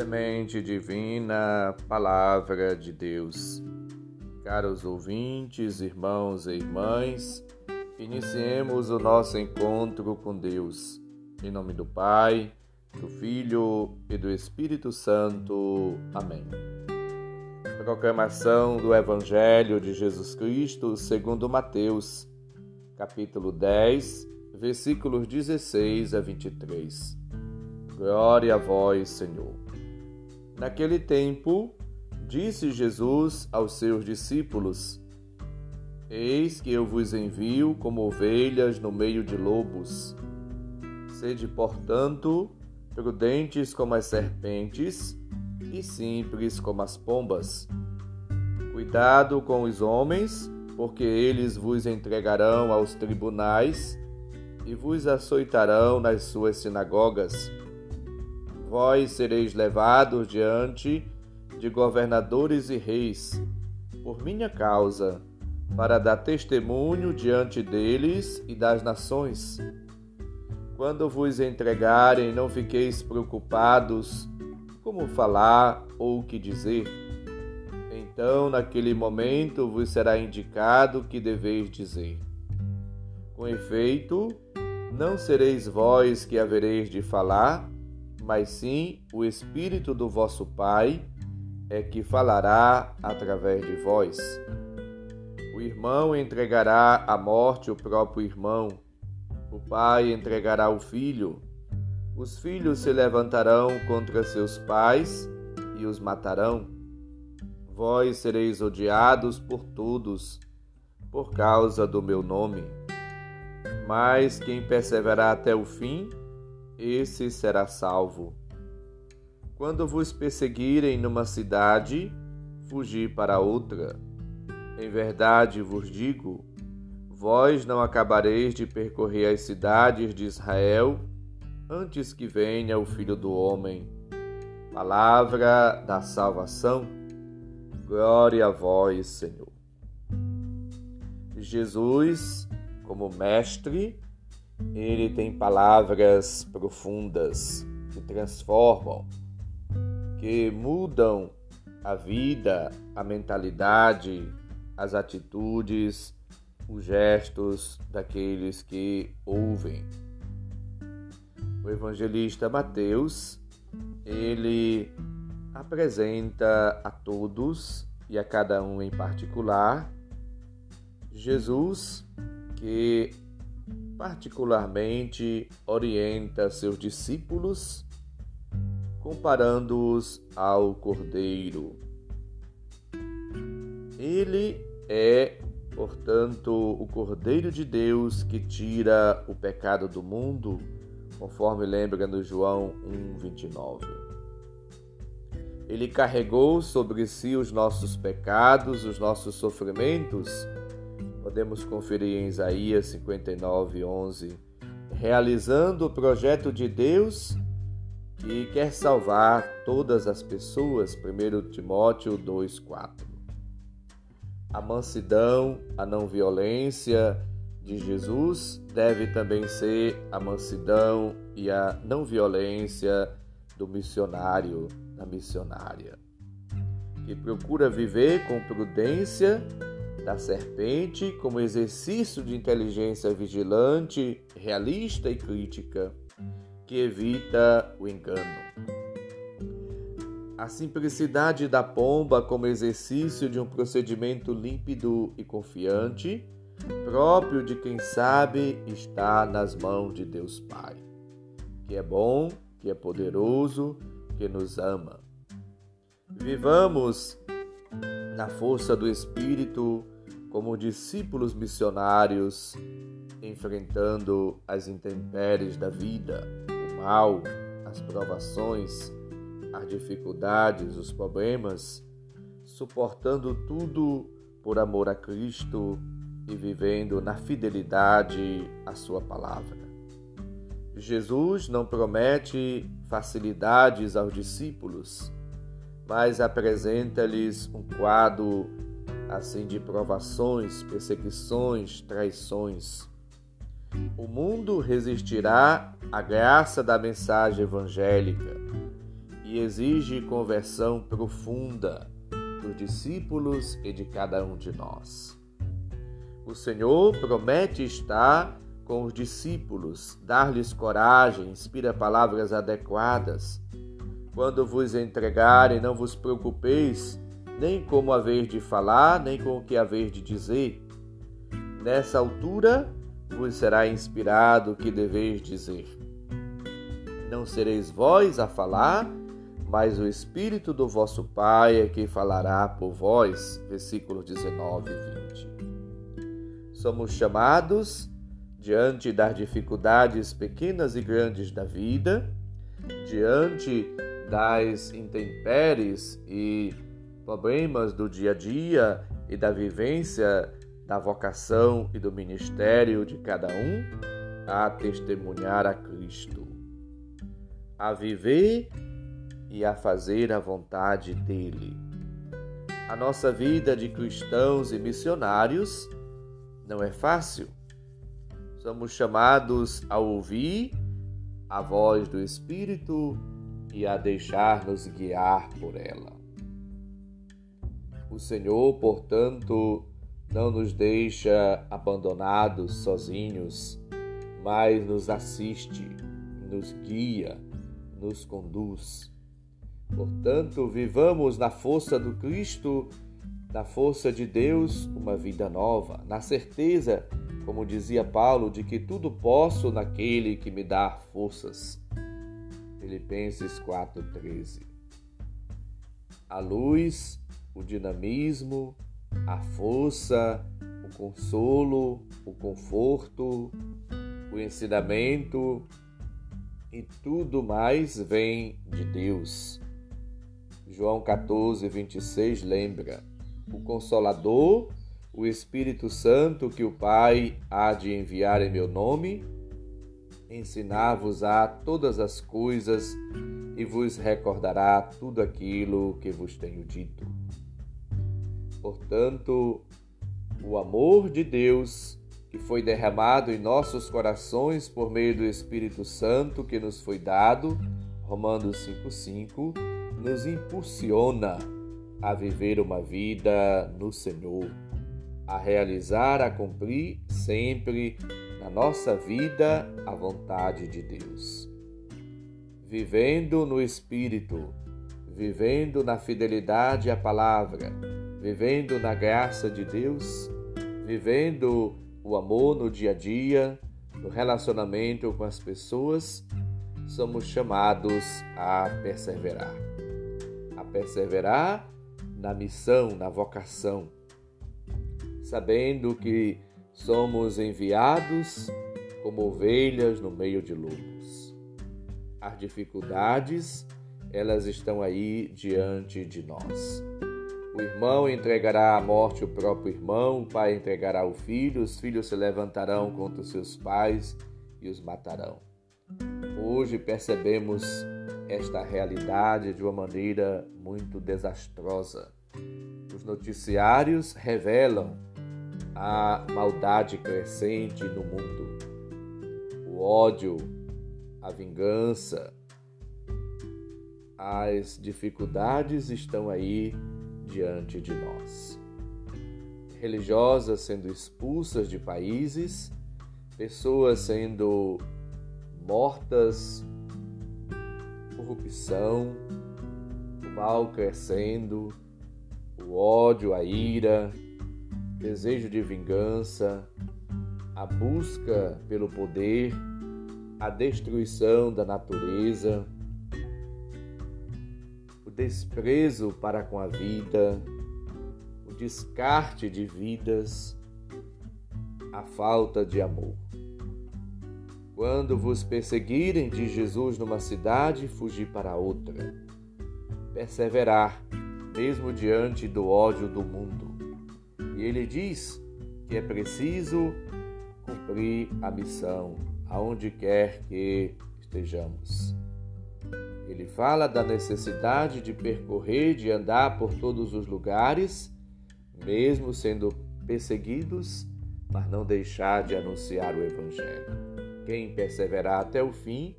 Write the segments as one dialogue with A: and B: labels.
A: Semente Divina, Palavra de Deus. Caros ouvintes, irmãos e irmãs, iniciemos o nosso encontro com Deus. Em nome do Pai, do Filho e do Espírito Santo. Amém. Proclamação do Evangelho de Jesus Cristo segundo Mateus, capítulo 10, versículos 16 a 23. Glória a vós, Senhor. Naquele tempo, disse Jesus aos seus discípulos: Eis que eu vos envio como ovelhas no meio de lobos. Sede, portanto, prudentes como as serpentes e simples como as pombas. Cuidado com os homens, porque eles vos entregarão aos tribunais e vos açoitarão nas suas sinagogas vós sereis levados diante de governadores e reis, por minha causa, para dar testemunho diante deles e das nações. Quando vos entregarem, não fiqueis preocupados como falar ou o que dizer. Então, naquele momento, vos será indicado o que deveis dizer. Com efeito, não sereis vós que havereis de falar, mas sim o Espírito do vosso Pai é que falará através de vós. O irmão entregará à morte o próprio irmão, o pai entregará o filho, os filhos se levantarão contra seus pais e os matarão. Vós sereis odiados por todos, por causa do meu nome. Mas quem perseverar até o fim, esse será salvo. Quando vos perseguirem numa cidade, fugi para outra. Em verdade vos digo: vós não acabareis de percorrer as cidades de Israel antes que venha o Filho do Homem. Palavra da salvação. Glória a vós, Senhor. Jesus, como mestre, ele tem palavras profundas que transformam, que mudam a vida, a mentalidade, as atitudes, os gestos daqueles que ouvem. O evangelista Mateus, ele apresenta a todos e a cada um em particular Jesus que particularmente orienta seus discípulos, comparando-os ao Cordeiro. Ele é, portanto, o Cordeiro de Deus que tira o pecado do mundo, conforme lembra no João 1:29. Ele carregou sobre si os nossos pecados, os nossos sofrimentos, Podemos conferir em Isaías 59, 11. Realizando o projeto de Deus que quer salvar todas as pessoas. 1 Timóteo 2, 4. A mansidão, a não violência de Jesus deve também ser a mansidão e a não violência do missionário, da missionária, que procura viver com prudência da serpente como exercício de inteligência vigilante, realista e crítica, que evita o engano. A simplicidade da pomba como exercício de um procedimento límpido e confiante, próprio de quem sabe estar nas mãos de Deus Pai, que é bom, que é poderoso, que nos ama. Vivamos na força do Espírito, como discípulos missionários, enfrentando as intempéries da vida, o mal, as provações, as dificuldades, os problemas, suportando tudo por amor a Cristo e vivendo na fidelidade à Sua palavra. Jesus não promete facilidades aos discípulos, mas apresenta-lhes um quadro assim de provações, perseguições, traições. O mundo resistirá à graça da mensagem evangélica, e exige conversão profunda dos discípulos e de cada um de nós. O Senhor promete estar com os discípulos, dar-lhes coragem, inspira palavras adequadas. Quando vos entregarem, não vos preocupeis nem como haver de falar, nem com o que haver de dizer. Nessa altura vos será inspirado o que deveis dizer. Não sereis vós a falar, mas o Espírito do vosso Pai é que falará por vós. Versículos 19 e 20. Somos chamados diante das dificuldades pequenas e grandes da vida, diante das intempéries e problemas do dia a dia e da vivência da vocação e do ministério de cada um, a testemunhar a Cristo, a viver e a fazer a vontade dele. A nossa vida de cristãos e missionários não é fácil somos chamados a ouvir a voz do Espírito e a deixar-nos guiar por ela. O Senhor, portanto, não nos deixa abandonados sozinhos, mas nos assiste, nos guia, nos conduz. Portanto, vivamos na força do Cristo, na força de Deus, uma vida nova, na certeza como dizia Paulo, de que tudo posso naquele que me dá forças. Filipenses 4:13. A luz, o dinamismo, a força, o consolo, o conforto, o ensinamento e tudo mais vem de Deus. João 14, 26 lembra: o Consolador o Espírito Santo que o Pai há de enviar em meu nome, ensinar-vos-á todas as coisas e vos recordará tudo aquilo que vos tenho dito. Portanto, o amor de Deus que foi derramado em nossos corações por meio do Espírito Santo que nos foi dado, Romanos 5,5, nos impulsiona a viver uma vida no Senhor a realizar, a cumprir sempre na nossa vida a vontade de Deus. Vivendo no Espírito, vivendo na fidelidade à palavra, vivendo na graça de Deus, vivendo o amor no dia a dia, no relacionamento com as pessoas, somos chamados a perseverar. A perseverar na missão, na vocação sabendo que somos enviados como ovelhas no meio de lobos. As dificuldades, elas estão aí diante de nós. O irmão entregará à morte o próprio irmão, o pai entregará o filho, os filhos se levantarão contra os seus pais e os matarão. Hoje percebemos esta realidade de uma maneira muito desastrosa. Os noticiários revelam a maldade crescente no mundo, o ódio, a vingança, as dificuldades estão aí diante de nós. Religiosas sendo expulsas de países, pessoas sendo mortas, corrupção, o mal crescendo, o ódio, a ira, desejo de vingança, a busca pelo poder, a destruição da natureza, desprezo para com a vida, o descarte de vidas, a falta de amor. Quando vos perseguirem de Jesus numa cidade, fugir para outra. Perseverar, mesmo diante do ódio do mundo e ele diz que é preciso cumprir a missão aonde quer que estejamos. Ele fala da necessidade de percorrer, de andar por todos os lugares, mesmo sendo perseguidos, mas não deixar de anunciar o Evangelho. Quem perseverar até o fim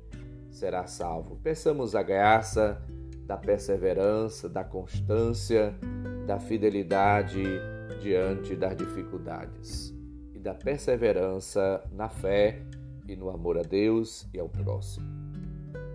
A: será salvo. Peçamos a graça da perseverança, da constância, da fidelidade diante das dificuldades e da perseverança na fé e no amor a Deus e ao próximo.